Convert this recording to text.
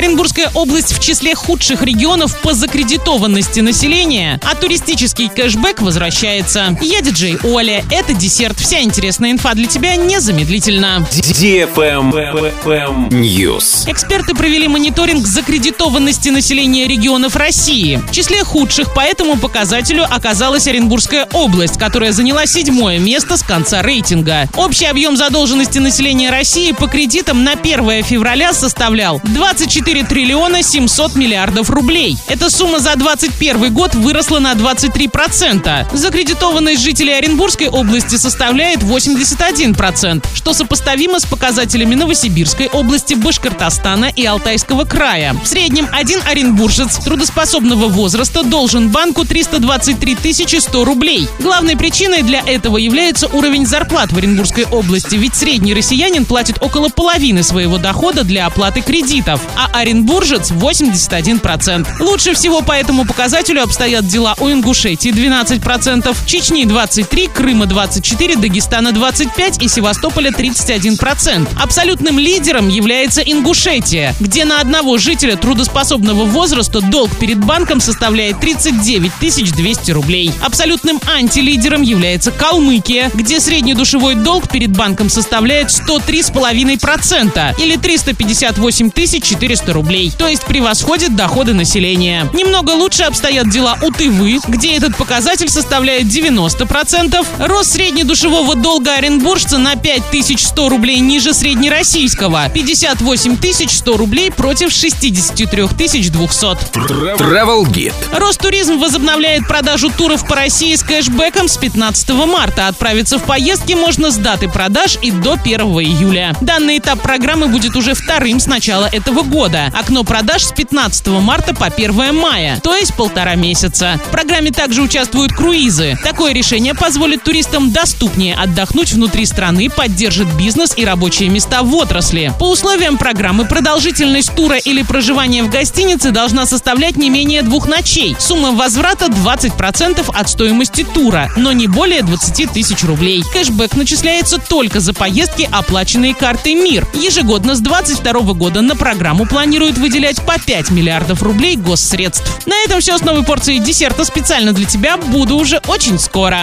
Оренбургская область в числе худших регионов по закредитованности населения, а туристический кэшбэк возвращается. Я диджей Оля. Это десерт. Вся интересная инфа для тебя незамедлительно. News. Эксперты провели мониторинг закредитованности населения регионов России. В числе худших по этому показателю оказалась Оренбургская область, которая заняла седьмое место с конца рейтинга. Общий объем задолженности населения России по кредитам на 1 февраля составлял 24 триллиона 700 миллиардов рублей. Эта сумма за 2021 год выросла на 23%. Закредитованность жителей Оренбургской области составляет 81%, что сопоставимо с показателями Новосибирской области, Башкортостана и Алтайского края. В среднем один оренбуржец трудоспособного возраста должен банку 323 100 рублей. Главной причиной для этого является уровень зарплат в Оренбургской области, ведь средний россиянин платит около половины своего дохода для оплаты кредитов, а оренбуржец 81%. Лучше всего по этому показателю обстоят дела у Ингушетии 12%, Чечни 23%, Крыма 24%, Дагестана 25% и Севастополя 31%. Абсолютным лидером является Ингушетия, где на одного жителя трудоспособного возраста долг перед банком составляет 39 200 рублей. Абсолютным антилидером является Калмыкия, где средний душевой долг перед банком составляет 103,5% или 358 400 рублей, то есть превосходит доходы населения. Немного лучше обстоят дела у Тывы, где этот показатель составляет 90%. Рост среднедушевого долга оренбуржца на 5100 рублей ниже среднероссийского. 58 100 рублей против 63 200. Travel Guide. Ростуризм возобновляет продажу туров по России с кэшбэком с 15 марта. Отправиться в поездки можно с даты продаж и до 1 июля. Данный этап программы будет уже вторым с начала этого года. Окно продаж с 15 марта по 1 мая, то есть полтора месяца. В программе также участвуют круизы. Такое решение позволит туристам доступнее отдохнуть внутри страны, поддержит бизнес и рабочие места в отрасли. По условиям программы продолжительность тура или проживания в гостинице должна составлять не менее двух ночей. Сумма возврата 20% от стоимости тура, но не более 20 тысяч рублей. Кэшбэк начисляется только за поездки, оплаченные картой МИР. Ежегодно с 2022 года на программу планируют выделять по 5 миллиардов рублей госсредств. На этом все с новой порцией десерта специально для тебя. Буду уже очень скоро.